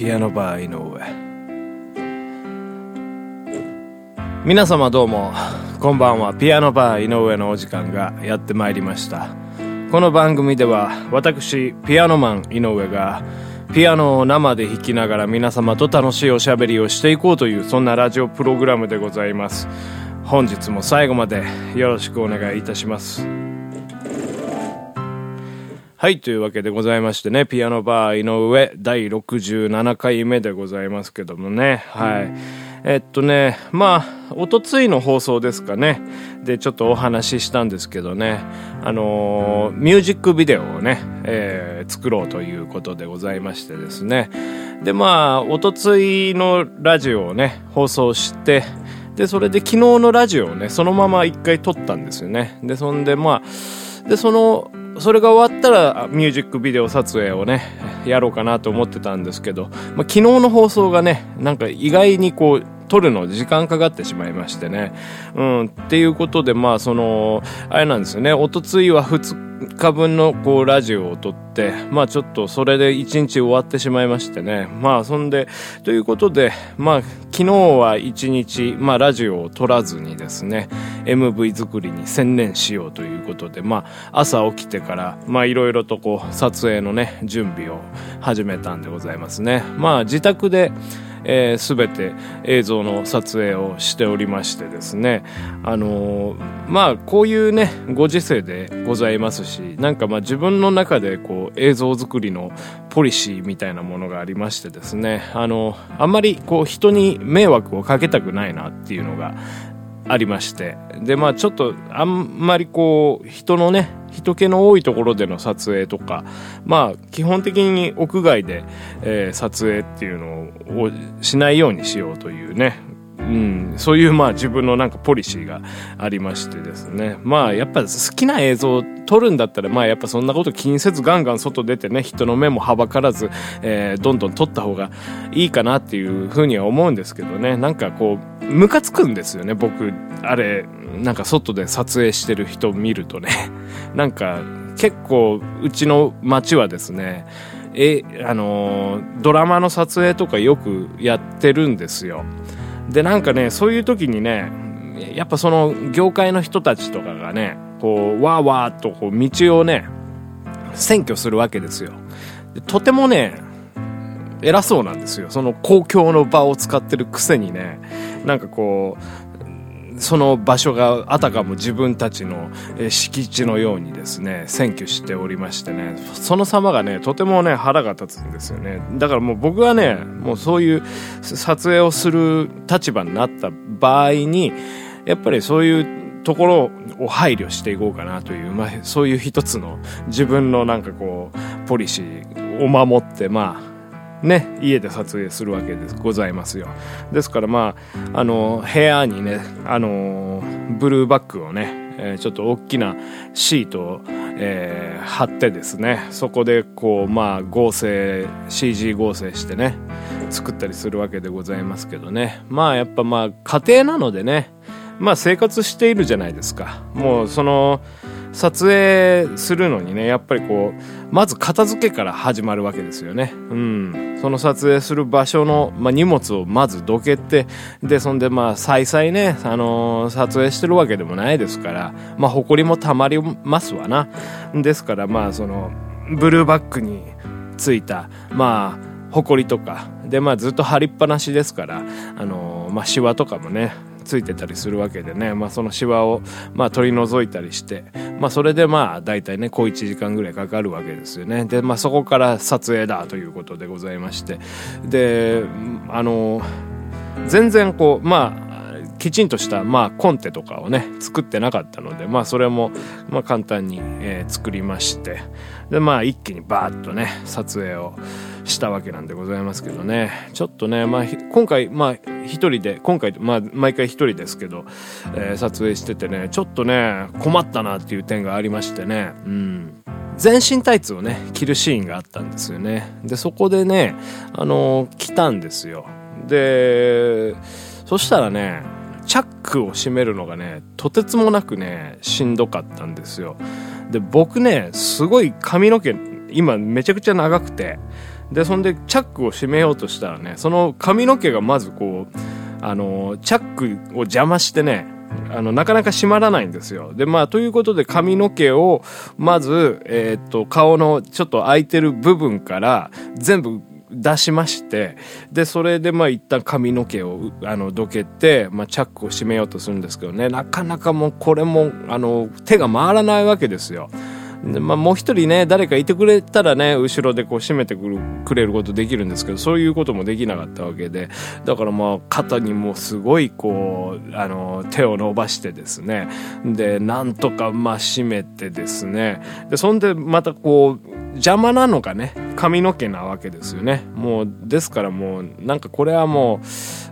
ピアノバー井上。皆様どうもこんばんは。ピアノバー井上のお時間がやってまいりました。この番組では私ピアノマン井上がピアノを生で弾きながら皆様と楽しいおしゃべりをしていこうというそんなラジオプログラムでございます。本日も最後までよろしくお願いいたします。はい、というわけでございましてね、ピアノバー井上第67回目でございますけどもね、はい。えっとね、まあ、おとついの放送ですかね。で、ちょっとお話ししたんですけどね、あのー、ミュージックビデオをね、えー、作ろうということでございましてですね。で、まあ、おとついのラジオをね、放送して、で、それで昨日のラジオをね、そのまま一回撮ったんですよね。で、そんでまあ、で、その、それが終わったらミュージックビデオ撮影をね、やろうかなと思ってたんですけど、まあ、昨日の放送がね、なんか意外にこう、撮るの時間かかってしまいましてね。うん、っていうことで、まあ、その、あれなんですよね、おとついは2日分のこうラジオを撮って、まあちょっとそれで一日終わってしまいましてね。まあそんで、ということで、まあ昨日は一日、まあラジオを撮らずにですね、MV 作りに専念しようということで、まあ朝起きてから、まあいろいろとこう撮影のね、準備を始めたんでございますね。まあ自宅で、えー、全て映像の撮影をしておりましてですね。あのー、まあこういうねご時世でございますしなんかまあ自分の中でこう映像作りのポリシーみたいなものがありましてですね。あのあんまりこう人に迷惑をかけたくないなっていうのがありましてでまあちょっとあんまりこう人のね人気の多いところでの撮影とかまあ基本的に屋外で、えー、撮影っていうのをしないようにしようというねうん、そういうまあ自分のなんかポリシーがありましてですね。まあやっぱ好きな映像を撮るんだったらまあやっぱそんなこと気にせずガンガン外出てね、人の目もはばからず、えー、どんどん撮った方がいいかなっていうふうには思うんですけどね。なんかこう、ムカつくんですよね、僕。あれ、なんか外で撮影してる人見るとね。なんか結構うちの街はですね、え、あの、ドラマの撮影とかよくやってるんですよ。でなんかねそういう時にねやっぱその業界の人たちとかがねこうわーわーとこう道をね占拠するわけですよでとてもね偉そうなんですよその公共の場を使ってるくせにねなんかこうその場所があたかも自分たちの敷地のようにですね占拠しておりましてねその様がねとてもね腹が立つんですよね。だからもう僕はねもうそういう撮影をする立場になった場合にやっぱりそういうところを配慮していこうかなという、まあ、そういう一つの自分のなんかこうポリシーを守ってまあね、家で撮影するわけでございますよ。ですからまあ、あの、部屋にね、あの、ブルーバッグをね、えー、ちょっと大きなシートを、えー、貼ってですね、そこでこう、まあ、合成、CG 合成してね、作ったりするわけでございますけどね。まあ、やっぱまあ、家庭なのでね、まあ、生活しているじゃないですか。もう、その、撮影するのにねやっぱりこうまず片付けから始まるわけですよね。うん。その撮影する場所の、まあ、荷物をまずどけてでそんでまあ再々ね、あのー、撮影してるわけでもないですからまあ埃もたまりますわな。ですからまあそのブルーバッグについたまあ埃とかでまあずっと貼りっぱなしですからあのー、まあシワとかもねついてたりするわけでね、まあ、そのシワを、まあ、取り除いたりして、まあ、それでまあ大体ね小1時間ぐらいかかるわけですよね。で、まあ、そこから撮影だということでございまして。であの全然こうまあきちんとした、まあ、コンテとかをね作ってなかったので、まあ、それも、まあ、簡単に、えー、作りまして。でまあ一気にバーッとね撮影をしたわけなんでございますけどね。ちょっとね、まあ、今回まあ一人で今回、まあ、毎回一人ですけど、えー、撮影しててねちょっとね困ったなっていう点がありましてね。うん。全身タイツをね着るシーンがあったんですよね。でそこでねあのー、着たんですよ。でそしたらねチャックを閉めるのがねとてつもなくねしんどかったんですよ。で僕ねすごい髪の毛今めちゃくちゃ長くてでそんでチャックを閉めようとしたらねその髪の毛がまずこうあのチャックを邪魔してねあの、なかなか閉まらないんですよ。で、まあ、ということで髪の毛を、まず、えー、っと、顔のちょっと空いてる部分から全部出しまして、で、それでまあ一旦髪の毛を、あの、どけて、まあチャックを閉めようとするんですけどね、なかなかもうこれも、あの、手が回らないわけですよ。でまあ、もう一人ね、誰かいてくれたらね、後ろでこう締めてくるくれることできるんですけど、そういうこともできなかったわけで、だからまあ、肩にもすごいこう、あの、手を伸ばしてですね、で、なんとかまあ締めてですね、で、そんでまたこう、邪魔なのがね、髪の毛なわけですよね。もう、ですからもう、なんかこれはも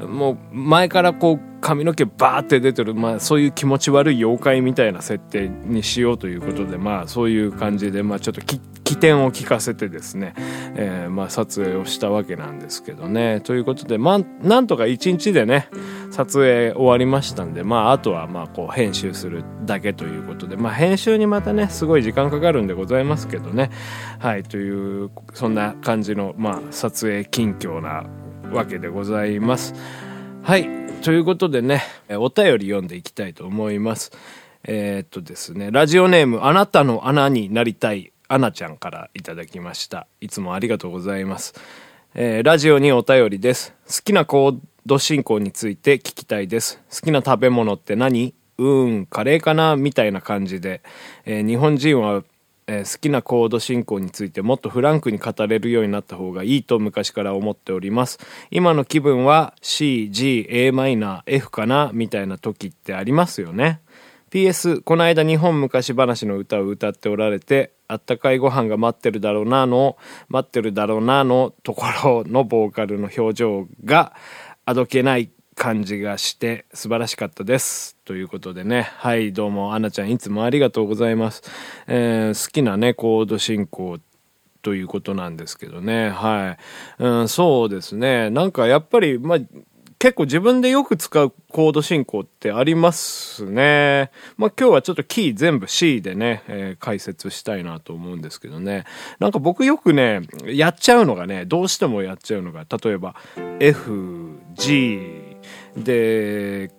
う、もう前からこう、髪の毛バーって出てる、まあそういう気持ち悪い妖怪みたいな設定にしようということで、まあそういう感じで、まあちょっと起点を聞かせてですね、えー、まあ撮影をしたわけなんですけどね。ということで、まあなんとか一日でね、撮影終わりましたんで、まああとはまあこう編集するだけということで、まあ編集にまたね、すごい時間かかるんでございますけどね。はい、という、そんな感じの、まあ撮影近況なわけでございます。はい。ということでね、お便り読んでいきたいと思います。えー、っとですね、ラジオネーム、あなたの穴になりたい、アナちゃんからいただきました。いつもありがとうございます。えー、ラジオにお便りです。好きなコード進行について聞きたいです。好きな食べ物って何？うーん、カレーかな？みたいな感じで、えー、日本人はえー、好きなコード進行についてもっとフランクに語れるようになった方がいいと昔から思っております。今の気分は C、G、a マイナー、F かなみたいな時ってありますよね。PS、この間日本昔話の歌を歌っておられて、あったかいご飯が待ってるだろうなの、待ってるだろうなのところのボーカルの表情があどけない感じがして素晴らしかったです。ということでね。はい、どうも、アナちゃんいつもありがとうございます。えー、好きなね、コード進行ということなんですけどね。はい。うん、そうですね。なんかやっぱり、まあ、結構自分でよく使うコード進行ってありますね。まあ今日はちょっとキー全部 C でね、えー、解説したいなと思うんですけどね。なんか僕よくね、やっちゃうのがね、どうしてもやっちゃうのが、例えば F、G、で、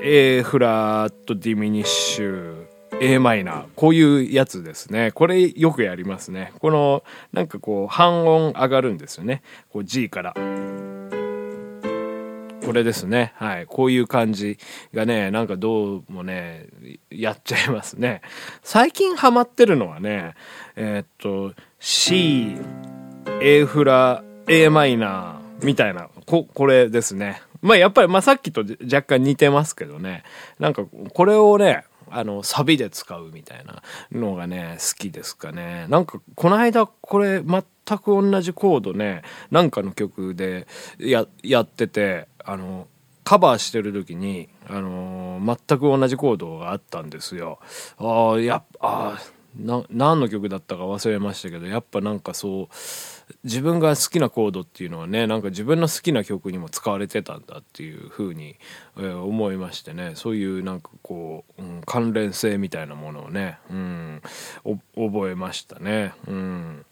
A フラットディミニッシュ、A マイナー。こういうやつですね。これよくやりますね。この、なんかこう、半音上がるんですよね。こう G から。これですね。はい。こういう感じがね、なんかどうもね、やっちゃいますね。最近ハマってるのはね、えー、っと、C、A フラ、A マイナーみたいな、こ、これですね。まあやっぱり、まあさっきと若干似てますけどね。なんかこれをね、あの、サビで使うみたいなのがね、好きですかね。なんか、この間、これ、全く同じコードね、なんかの曲でや、やってて、あの、カバーしてる時に、あのー、全く同じコードがあったんですよ。ああ、やっぱ、ああ、何の曲だったか忘れましたけど、やっぱなんかそう、自分が好きなコードっていうのはねなんか自分の好きな曲にも使われてたんだっていうふうに、えー、思いましてねそういうなんかこう、うん、関連性みたいなものをね、うん、覚えましたね。うん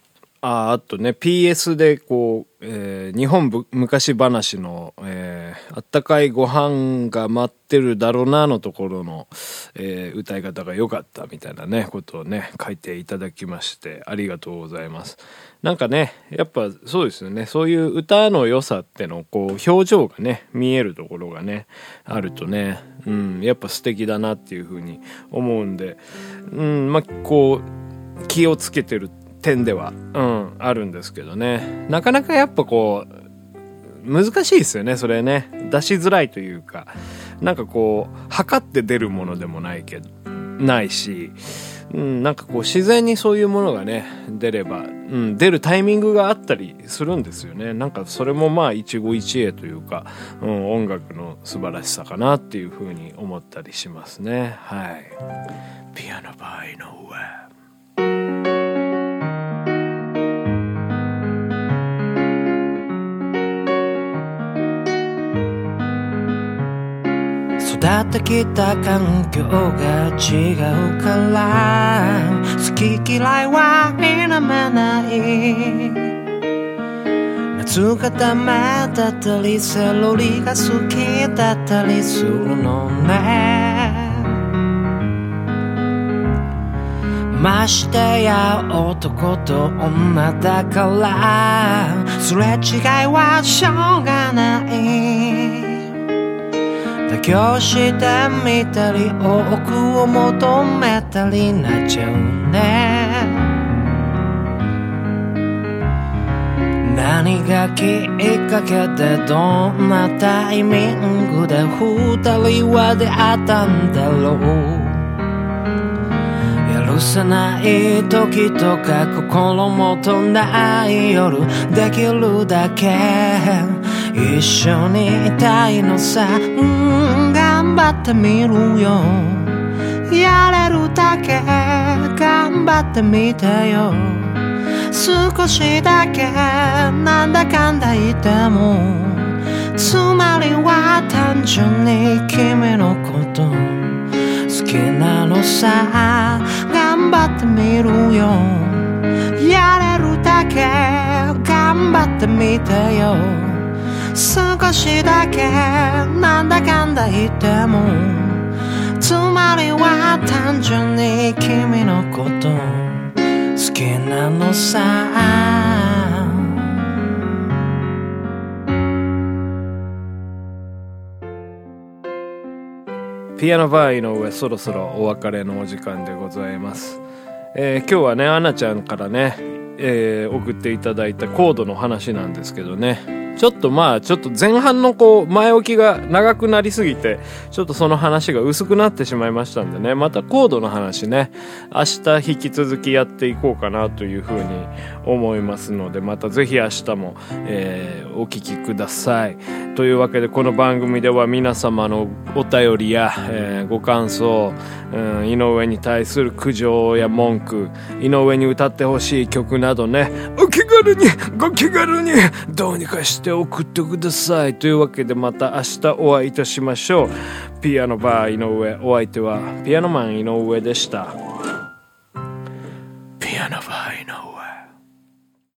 ああとね PS でこう、えー、日本昔話の、えー、あったかいご飯が待ってるだろうなのところの、えー、歌い方が良かったみたいなねことをね書いていただきましてありがとうございます。なんかねやっぱそうですよね。そういう歌の良さってのこう表情がね見えるところがねあるとねうんやっぱ素敵だなっていうふうに思うんでうんまあこう気をつけてる点では、うん、あるんですけどね。なかなかやっぱこう、難しいですよね、それね。出しづらいというか、なんかこう、測って出るものでもないけど、ないし、うん、なんかこう自然にそういうものがね、出れば、うん、出るタイミングがあったりするんですよね。なんかそれもまあ一期一会というか、うん、音楽の素晴らしさかなっていうふうに思ったりしますね。はい。ピアノバイの上。ってきた環境が違うから好き嫌いは否めない。姿目だったりセロリが好きだったりするのね。ましてや男と女だからすれ違いはしょうがない。妥協してみたり多くを求めたりなっちゃうね。何がきっかけでどんなタイミングで二人は出会ったんだろう。許せない時とか心もとない夜できるだけ一緒にいたいのさ。頑張ってみるよ。やれるだけ頑張ってみてよ。少しだけなんだかんだ言ってもつまりは単純に君のこと好きなのさ。頑張ってみるよ。やれるだけ頑張ってみてよ。少しだけなんだかんだ言ってもつまりは単純に君のこと好きなのさ。ピアノバー井上そろそろお別れのお時間でございます、えー今日はねアナちゃんからね、えー送っていただいたコードの話なんですけどね。ちょっとまあちょっと前半のこう前置きが長くなりすぎてちょっとその話が薄くなってしまいましたんでね。またコードの話ね。明日引き続きやっていこうかなというふうに思いますのでまたぜひ明日も、えーお聞きください。というわけでこの番組では皆様のお便りや、えーご感想、うん、井上に対する苦情や文句井上に歌ってほしい曲などね。お気軽にご気軽にどうにかしてて送ってください。というわけでまた明日お会いいたしましょう。ピアノバー井上。お相手はピアノマン井上でした。ピアノバー。